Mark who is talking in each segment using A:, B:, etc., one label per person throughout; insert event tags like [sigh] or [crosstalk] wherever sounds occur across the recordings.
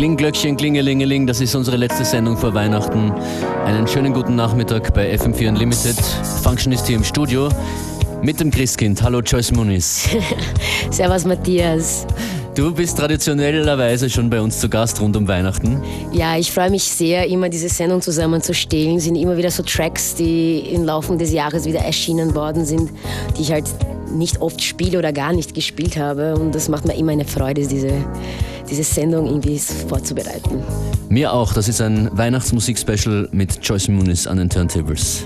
A: Klingglöckchen, Klingelingeling, das ist unsere letzte Sendung vor Weihnachten. Einen schönen guten Nachmittag bei FM4 Unlimited. Function ist hier im Studio mit dem Christkind. Hallo Joyce Muniz. [laughs]
B: Servus Matthias.
A: Du bist traditionellerweise schon bei uns zu Gast rund um Weihnachten.
B: Ja, ich freue mich sehr, immer diese Sendung zusammenzustellen. Es sind immer wieder so Tracks, die im Laufe des Jahres wieder erschienen worden sind, die ich halt nicht oft spiele oder gar nicht gespielt habe. Und das macht mir immer eine Freude, diese, diese Sendung irgendwie vorzubereiten.
A: Mir auch. Das ist ein Weihnachtsmusik-Special mit Joyce Muniz an den Turntables.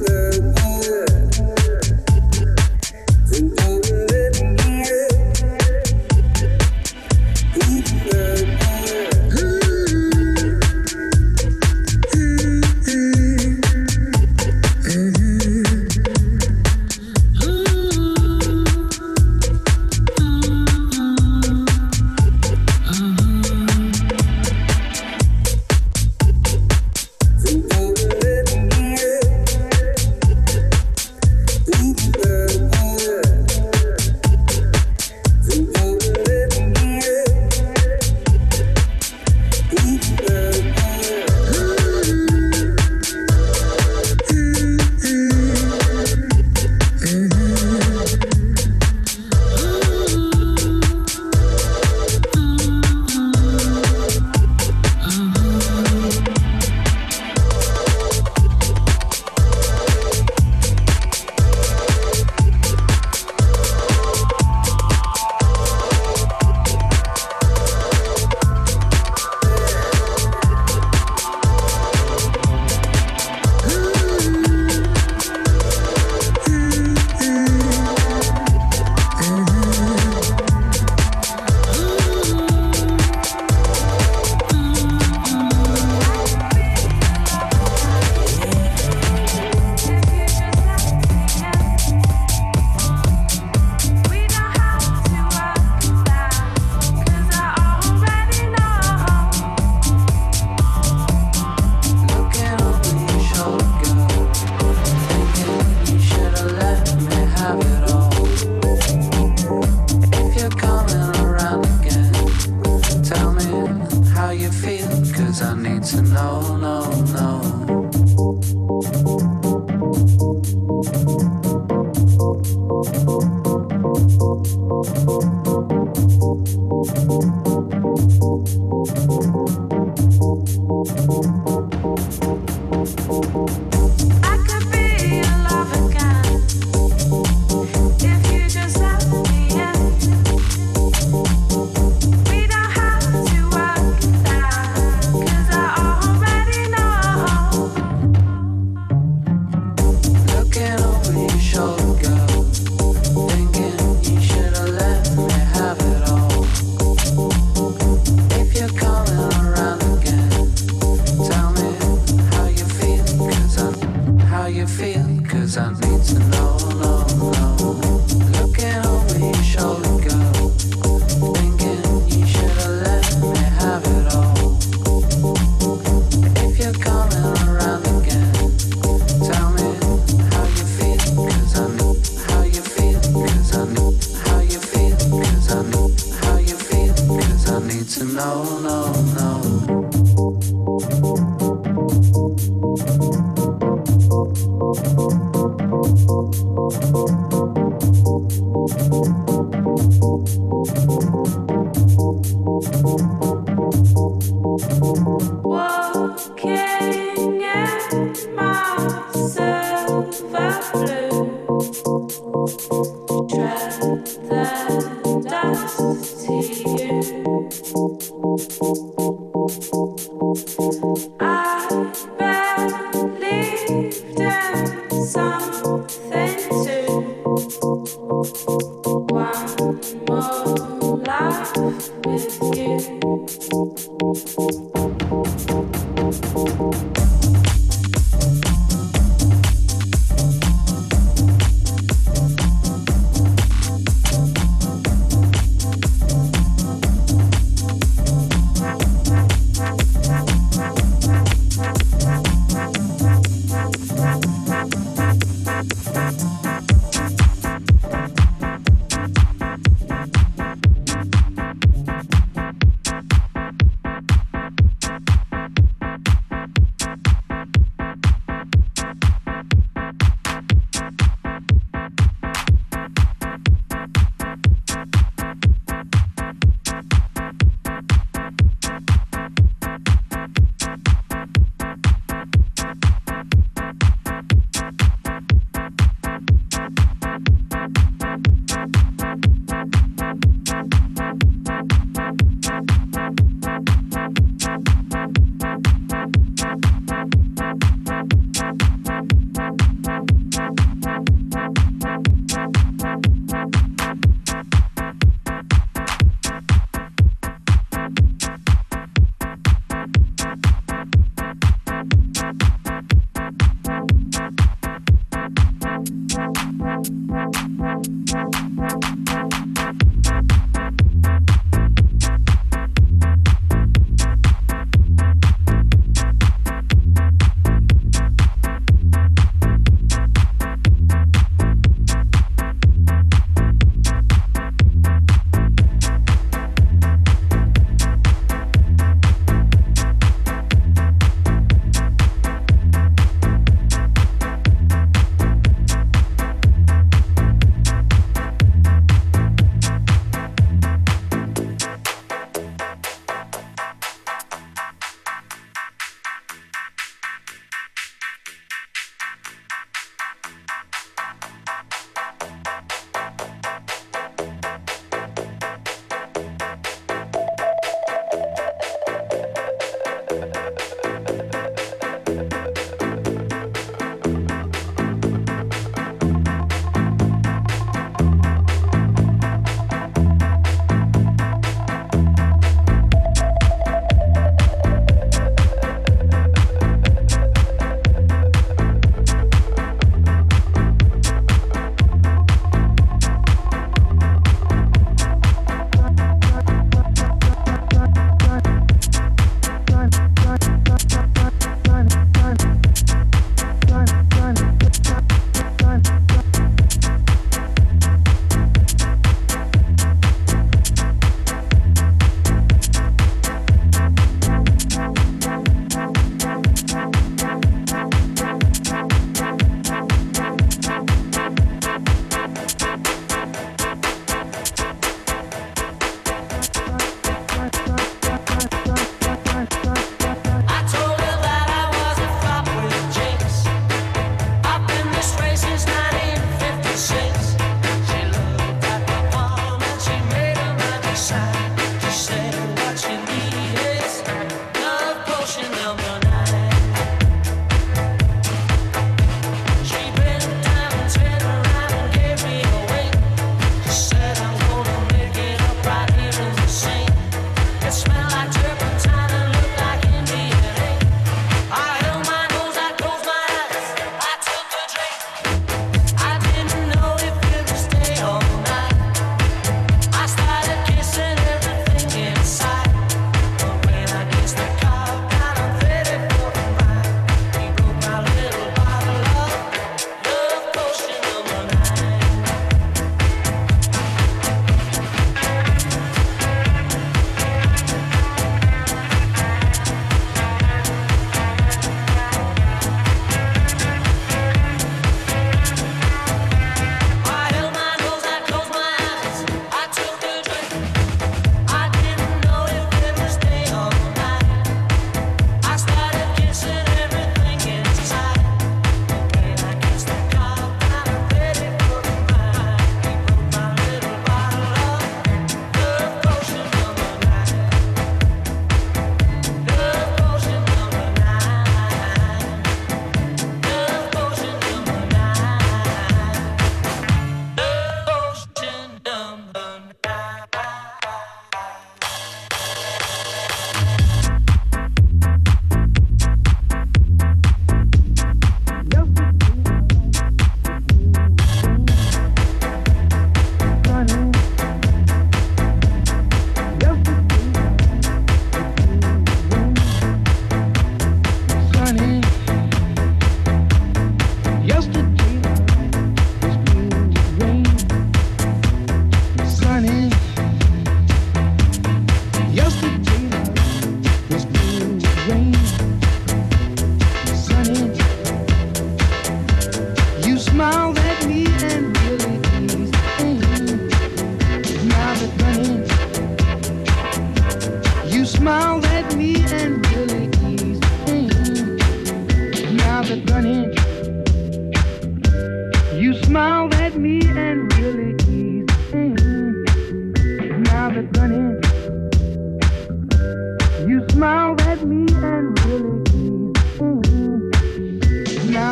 C: the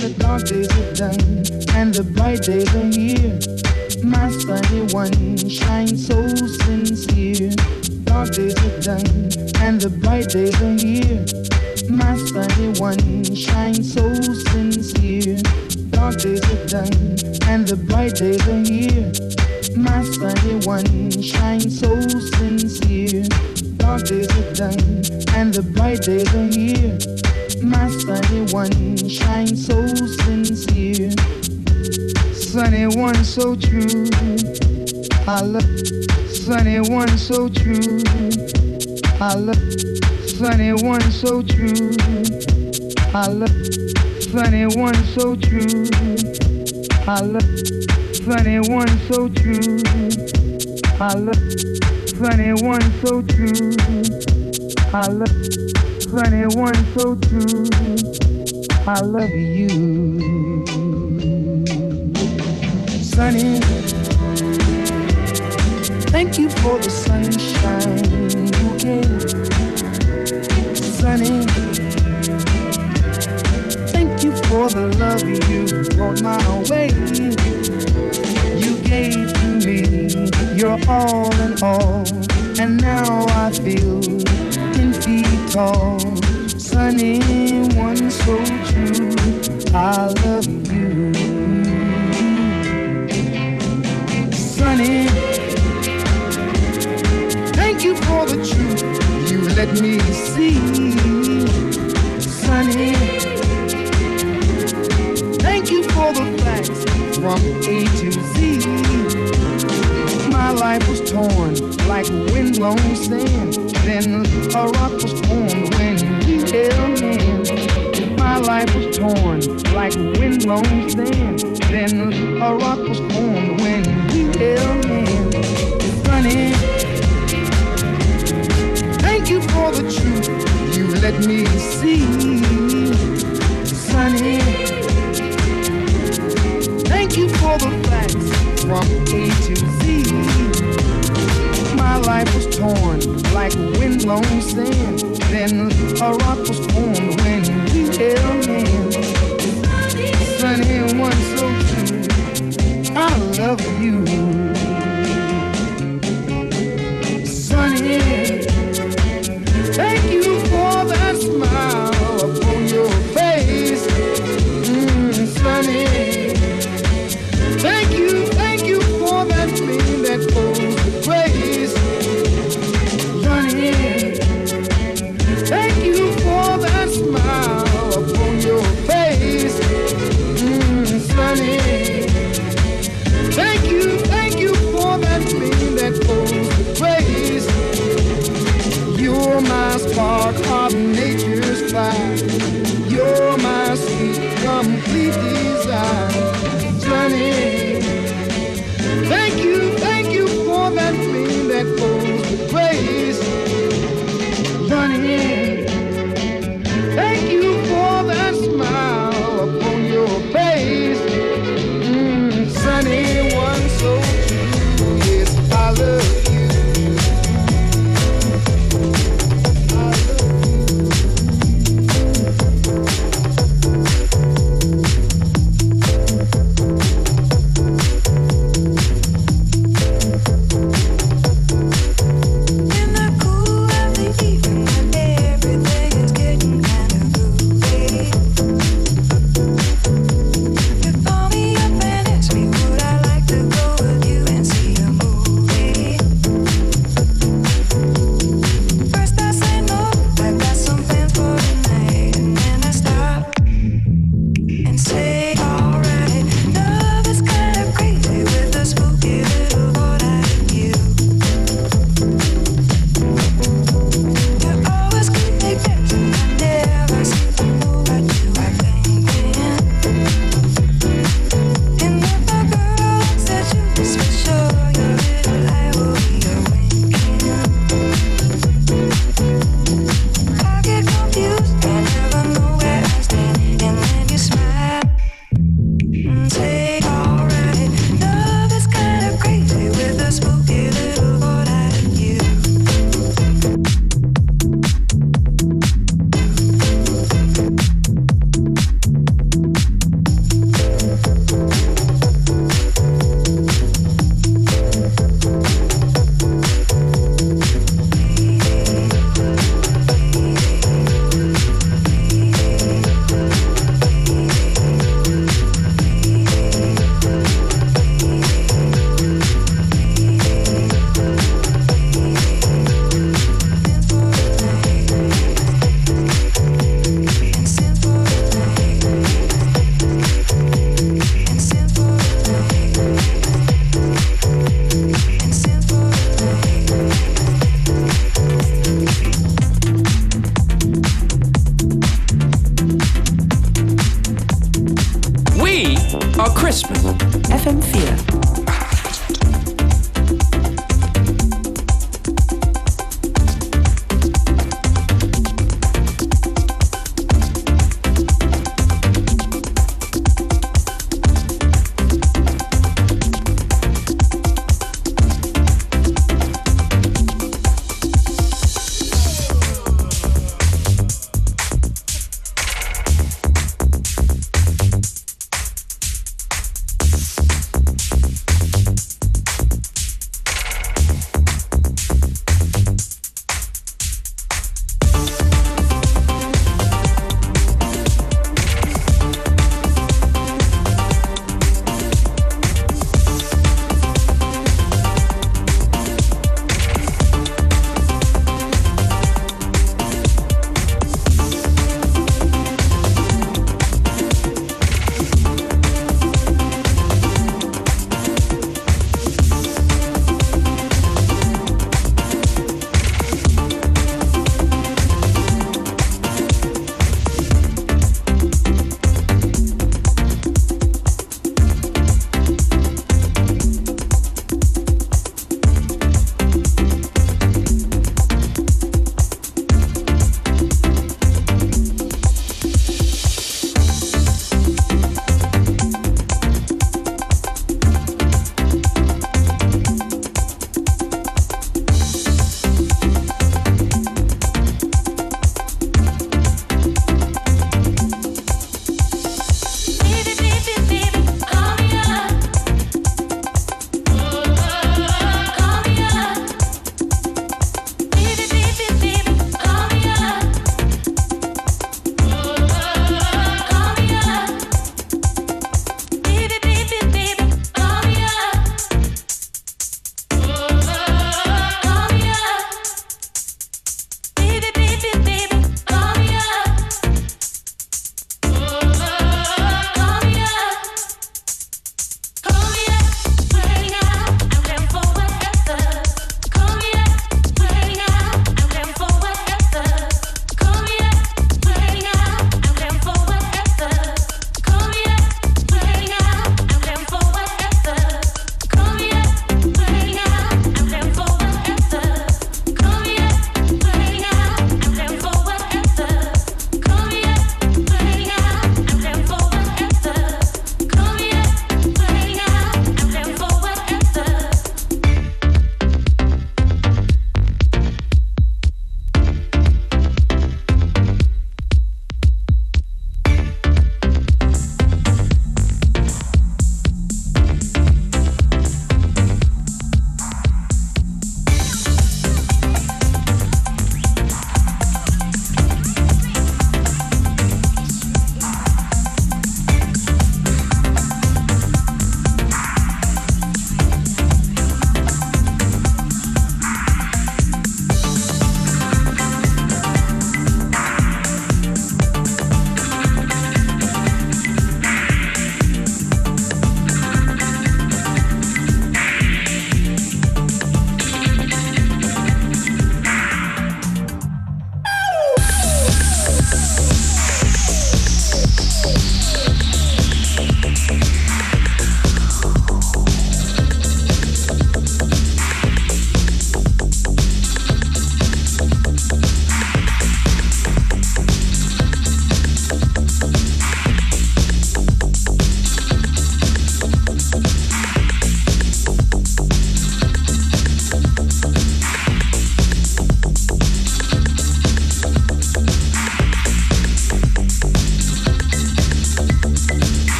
C: the
D: dark
C: days are done and the bright days are here. My sunny one shines so sincere. Dark days are done and the bright days are here. My sunny one shines so sincere. Dark days are done and the bright days are here. My sunny one shines so sincere. Dark days are done and the bright days are here my sunny one shine so sincere. Sunny one so true. I love sunny one so true. I love sunny one so true. I love sunny one so true. I love sunny one so true. I love sunny one so true. I love funny one, so true. I love you. Sunny, thank you for the sunshine you gave. Sunny, thank you for the love you brought my way. You gave to me, your all in all, and now I feel Sunny one so true. I love you. Sunny, thank you for the truth you let me see. Sunny, thank you for the facts from A to Z. My life was torn like windblown sand then A rock was formed when you held me. My life was torn like
E: windblown sand,
A: then a rock was
E: formed when you held me. Honey, thank you for the truth you
A: let me see.
E: Sonny, thank you
A: for the facts
E: from A to
A: Z. My life was
E: torn like windblown sand. Then a rock was formed when we held hands. Sunny and one so true. I love you.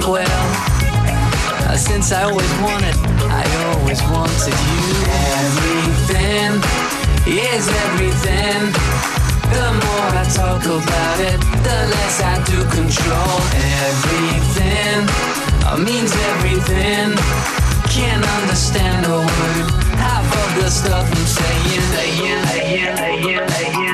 E: it well. Uh, since I always wanted, I
F: always wanted you.
C: Everything
G: is everything. The more I talk about it, the less I do control. Everything uh, means everything. Can't understand a word half of the stuff I'm saying. saying, saying, saying, saying.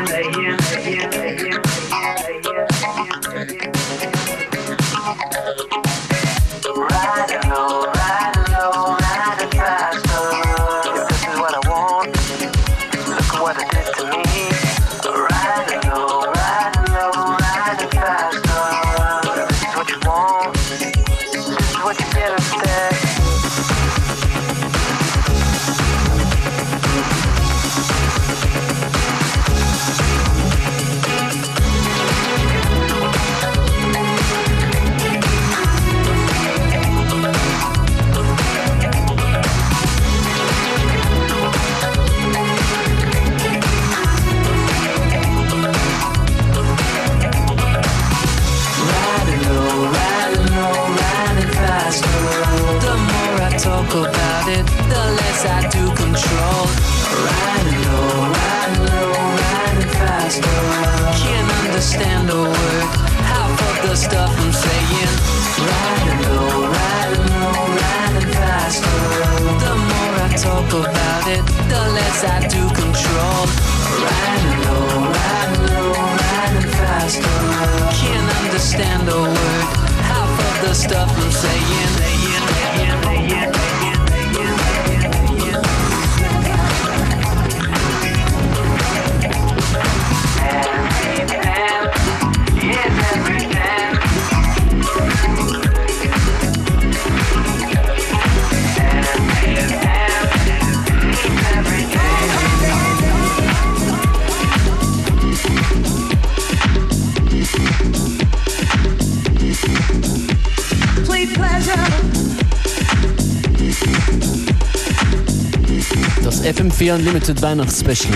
G: I do. FM4 Unlimited Weihnachtsspecial.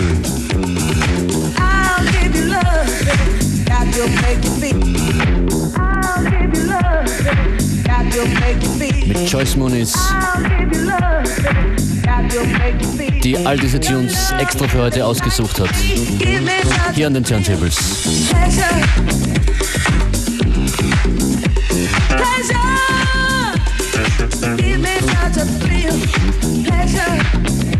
G: Mit Choice Moniz. Die all diese Tunes extra für heute ausgesucht hat. Hier an den Turntables. Pleasure. Give me
C: such a feel. Pleasure.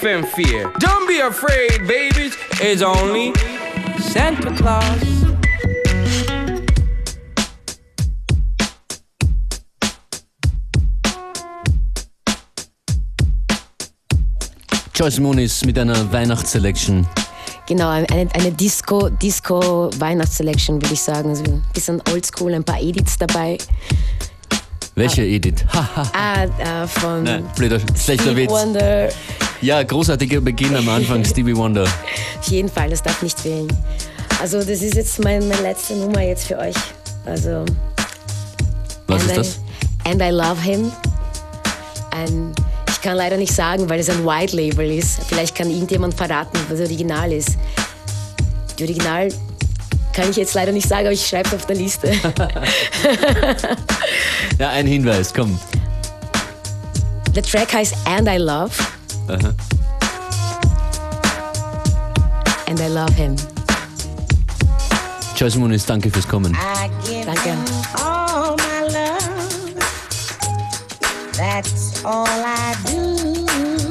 C: FM Fear. Don't be afraid, babies. It's only Santa Claus.
H: Joyce Moonis mit einer Weihnachtsselection.
B: Genau, eine, eine Disco, Disco Weihnachtsselection, würde ich sagen. Also ein bisschen oldschool, ein paar Edits dabei.
H: Welche Edith? Haha.
B: Ah, äh, von
H: Nein, blöder, schlechter Witz.
B: Wonder.
H: Ja, großartiger Beginn am Anfang, [laughs] Stevie Wonder.
B: Auf jeden Fall, das darf nicht fehlen. Also das ist jetzt mein, meine letzte Nummer jetzt für euch. Also
H: Was ist das?
B: I, and I love him. And ich kann leider nicht sagen, weil es ein White Label ist. Vielleicht kann irgendjemand verraten, was das Original ist. Die Original kann ich jetzt leider nicht sagen, aber ich schreibe es auf der Liste. [laughs]
H: Ja, ein Hinweis, komm.
B: Der Track heißt And I Love.
H: Aha.
B: And I love him.
H: Joyce Moonis, danke fürs Kommen.
B: Danke.
G: That's all I do.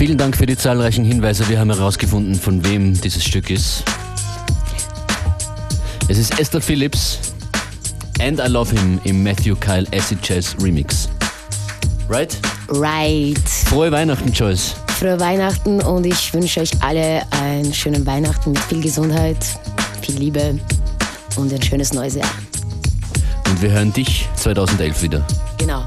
H: Dank für die zahlreichen Hinweise. Wir haben herausgefunden, von wem dieses Stück ist. Es ist Esther Phillips and I Love Him im Matthew Kyle Acid Jazz Remix. Right?
G: Right.
H: Frohe Weihnachten, Joyce.
G: Frohe Weihnachten und ich wünsche euch alle einen schönen Weihnachten mit viel Gesundheit, viel Liebe und ein schönes neues Jahr.
H: Und wir hören dich 2011 wieder.
G: Genau.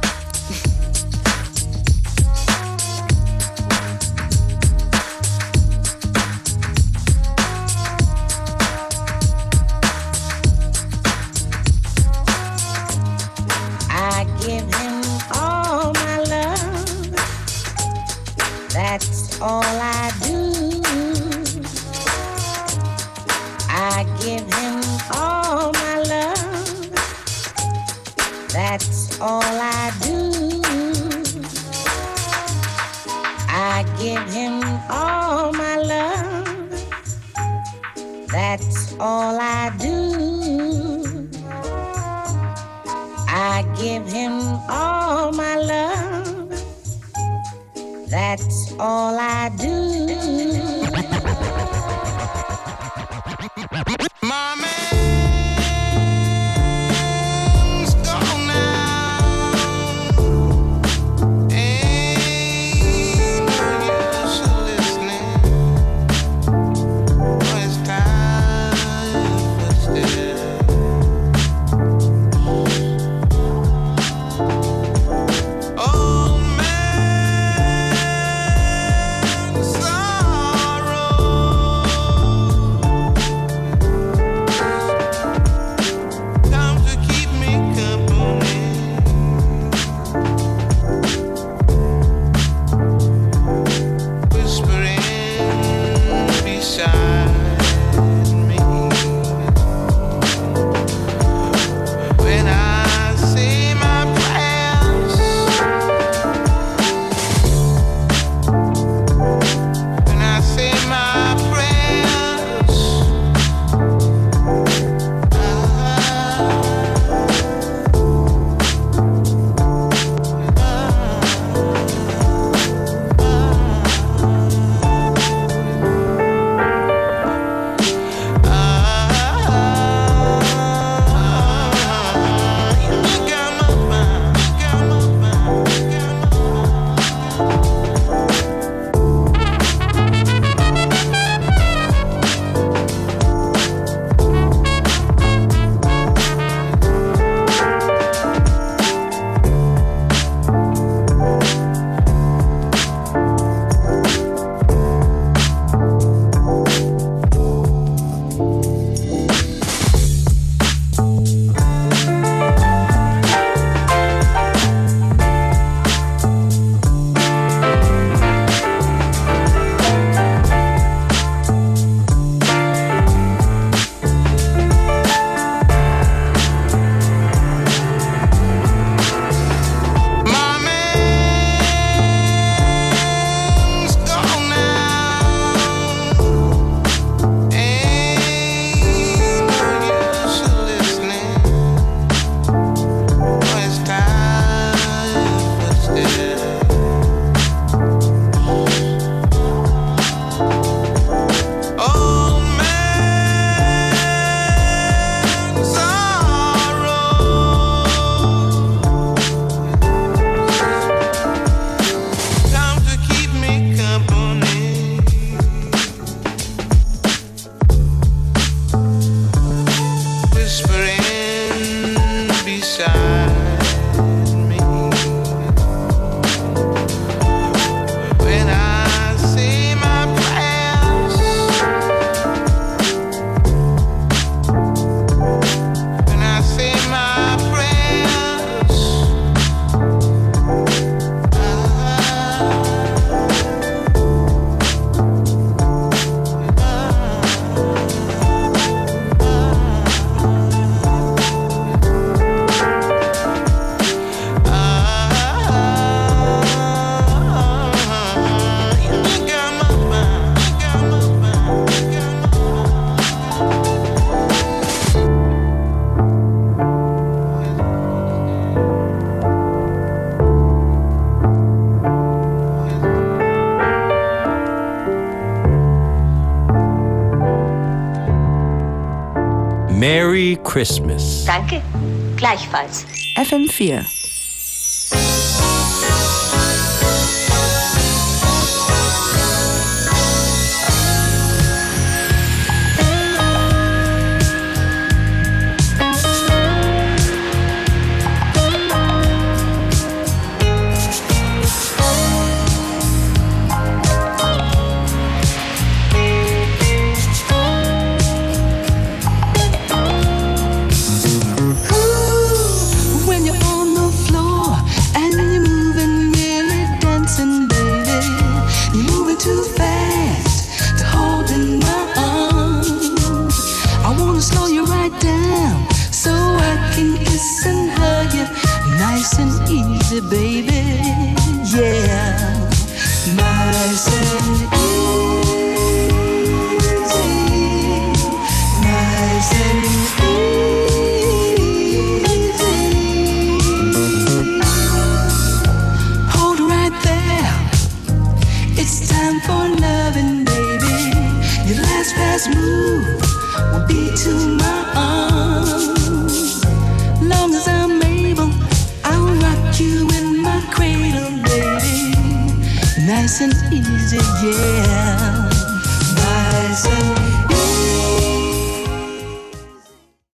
I: Merry Christmas.
J: Danke. Gleichfalls.
D: FM4.